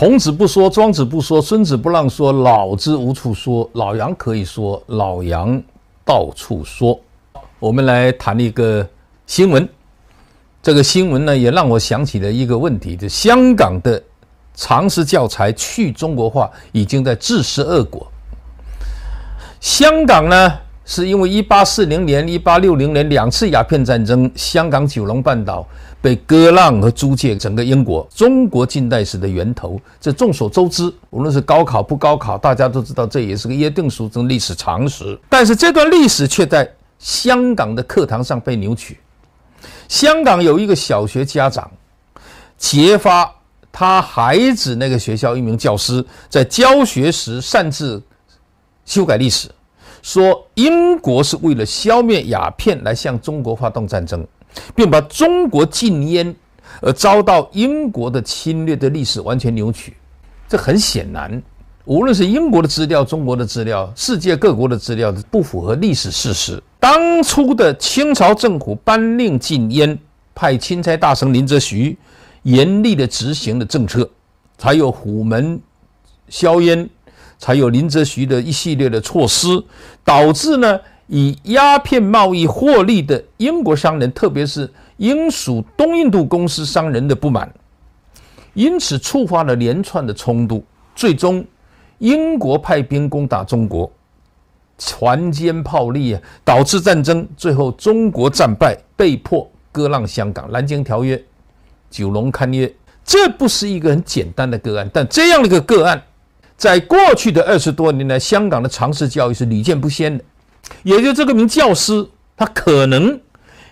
孔子不说，庄子不说，孙子不让说，老子无处说。老杨可以说，老杨到处说。我们来谈一个新闻。这个新闻呢，也让我想起了一个问题：就香港的常识教材去中国化已经在自食恶果。香港呢，是因为一八四零年、一八六零年两次鸦片战争，香港九龙半岛被割让和租借整个英国。中国近代史的源头，这众所周知。无论是高考不高考，大家都知道，这也是个约定俗成历史常识。但是这段历史却在香港的课堂上被扭曲。香港有一个小学家长揭发他孩子那个学校一名教师在教学时擅自修改历史。说英国是为了消灭鸦片来向中国发动战争，并把中国禁烟而遭到英国的侵略的历史完全扭曲。这很显然，无论是英国的资料、中国的资料、世界各国的资料都，不符合历史事实。当初的清朝政府颁令禁烟，派钦差大臣林则徐严厉的执行的政策，才有虎门销烟。才有林则徐的一系列的措施，导致呢以鸦片贸易获利的英国商人，特别是英属东印度公司商人的不满，因此触发了连串的冲突。最终，英国派兵攻打中国，船坚炮利啊，导致战争。最后，中国战败，被迫割让香港。《南京条约》《九龙勘约》，这不是一个很简单的个案，但这样的一个个案。在过去的二十多年来，香港的常识教育是屡见不鲜的。也就这个名教师，他可能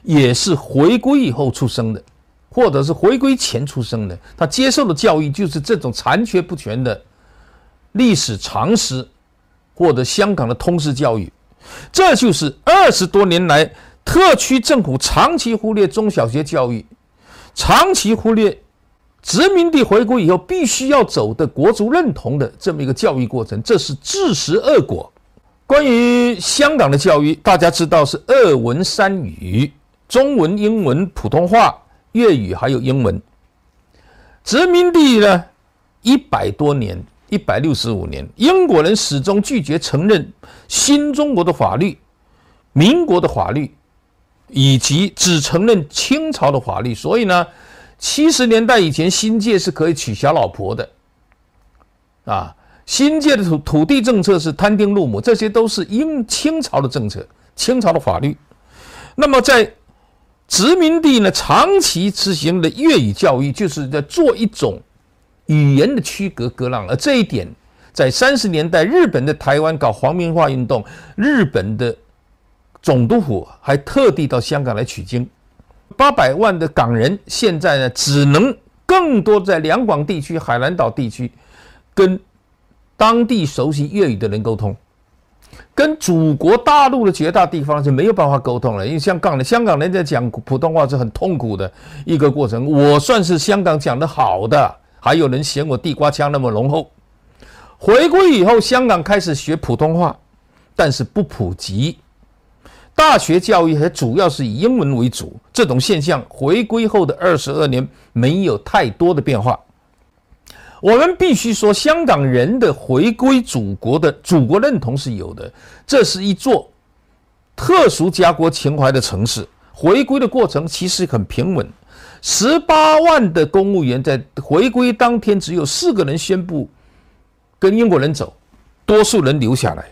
也是回归以后出生的，或者是回归前出生的。他接受的教育就是这种残缺不全的历史常识，或者香港的通识教育。这就是二十多年来特区政府长期忽略中小学教育，长期忽略。殖民地回归以后，必须要走的国族认同的这么一个教育过程，这是自食恶果。关于香港的教育，大家知道是二文三语：中文、英文、普通话、粤语，还有英文。殖民地呢，一百多年，一百六十五年，英国人始终拒绝承认新中国的法律、民国的法律，以及只承认清朝的法律，所以呢。七十年代以前，新界是可以娶小老婆的，啊，新界的土土地政策是摊丁入亩，这些都是英清朝的政策，清朝的法律。那么在殖民地呢，长期执行的粤语教育，就是在做一种语言的区隔割让，而这一点，在三十年代日本的台湾搞皇民化运动，日本的总督府还特地到香港来取经。八百万的港人现在呢，只能更多在两广地区、海南岛地区，跟当地熟悉粤语的人沟通，跟祖国大陆的绝大地方是没有办法沟通了。因为香港的香港人在讲普通话是很痛苦的一个过程。我算是香港讲得好的，还有人嫌我地瓜腔那么浓厚。回归以后，香港开始学普通话，但是不普及。大学教育还主要是以英文为主，这种现象回归后的二十二年没有太多的变化。我们必须说，香港人的回归祖国的祖国认同是有的。这是一座特殊家国情怀的城市。回归的过程其实很平稳，十八万的公务员在回归当天只有四个人宣布跟英国人走，多数人留下来。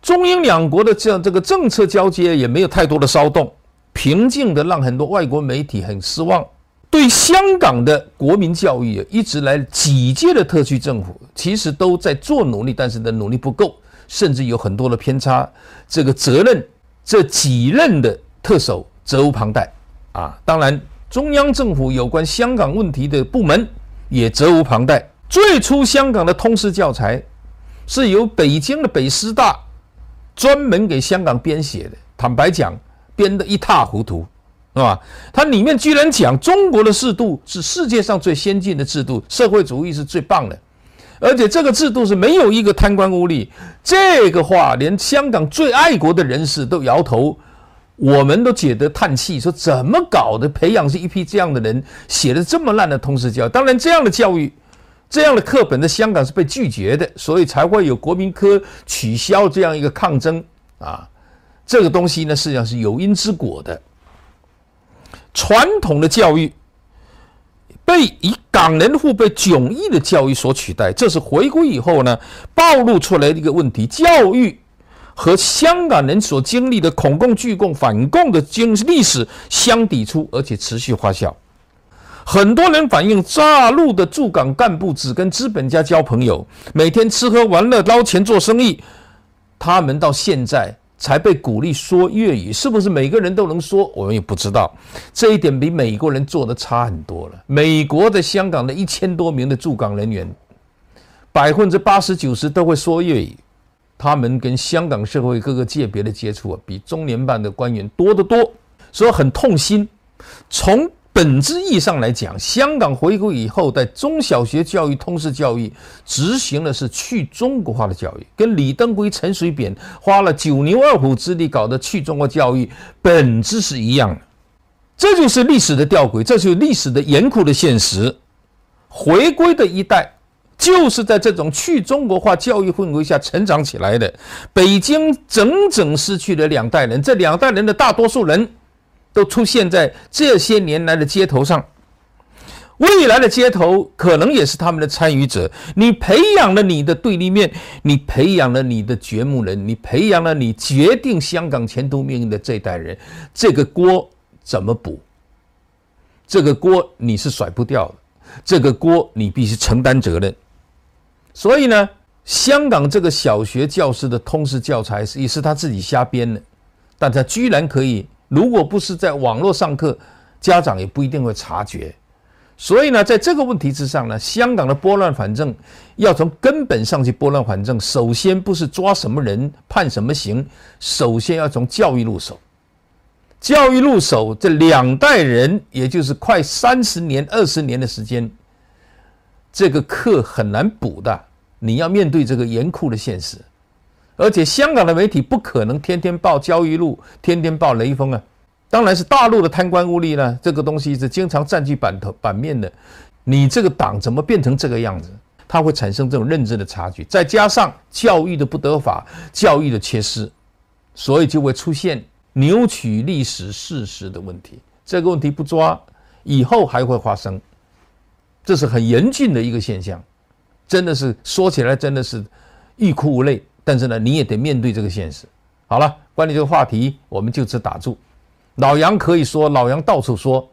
中英两国的这样这个政策交接也没有太多的骚动，平静的让很多外国媒体很失望。对香港的国民教育，一直来几届的特区政府其实都在做努力，但是的努力不够，甚至有很多的偏差。这个责任，这几任的特首责无旁贷啊！当然，中央政府有关香港问题的部门也责无旁贷。最初香港的通识教材是由北京的北师大。专门给香港编写的，坦白讲，编得一塌糊涂，是吧？它里面居然讲中国的制度是世界上最先进的制度，社会主义是最棒的，而且这个制度是没有一个贪官污吏。这个话连香港最爱国的人士都摇头，我们都觉得叹气，说怎么搞的？培养是一批这样的人，写的这么烂的通识教育。当然，这样的教育这样的课本在香港是被拒绝的，所以才会有国民科取消这样一个抗争啊。这个东西呢，实际上是有因之果的。传统的教育被以港人父辈迥异的教育所取代，这是回归以后呢，暴露出来的一个问题：教育和香港人所经历的恐共、拒共、反共的经历史相抵触，而且持续发酵。很多人反映，大陆的驻港干部只跟资本家交朋友，每天吃喝玩乐、捞钱做生意。他们到现在才被鼓励说粤语，是不是每个人都能说？我们也不知道。这一点比美国人做的差很多了。美国的香港的一千多名的驻港人员，百分之八十九十都会说粤语。他们跟香港社会各个界别的接触啊，比中联办的官员多得多，所以很痛心。从本质意义上来讲，香港回归以后，在中小学教育、通识教育执行的是去中国化的教育，跟李登辉、陈水扁花了九牛二虎之力搞的去中国教育本质是一样的。这就是历史的吊诡，这就是历史的严酷的现实。回归的一代就是在这种去中国化教育氛围下成长起来的。北京整整失去了两代人，这两代人的大多数人。都出现在这些年来的街头上，未来的街头可能也是他们的参与者。你培养了你的对立面，你培养了你的掘墓人，你培养了你决定香港前途命运的这一代人，这个锅怎么补？这个锅你是甩不掉的，这个锅你必须承担责任。所以呢，香港这个小学教师的通识教材是也是他自己瞎编的，但他居然可以。如果不是在网络上课，家长也不一定会察觉。所以呢，在这个问题之上呢，香港的拨乱反正要从根本上去拨乱反正。首先不是抓什么人判什么刑，首先要从教育入手。教育入手，这两代人，也就是快三十年、二十年的时间，这个课很难补的。你要面对这个严酷的现实。而且香港的媒体不可能天天报焦裕禄，天天报雷锋啊！当然是大陆的贪官污吏呢，这个东西是经常占据版头版面的。你这个党怎么变成这个样子？它会产生这种认知的差距，再加上教育的不得法，教育的缺失，所以就会出现扭曲历史事实的问题。这个问题不抓，以后还会发生，这是很严峻的一个现象，真的是说起来真的是欲哭无泪。但是呢，你也得面对这个现实。好了，关于这个话题，我们就此打住。老杨可以说，老杨到处说。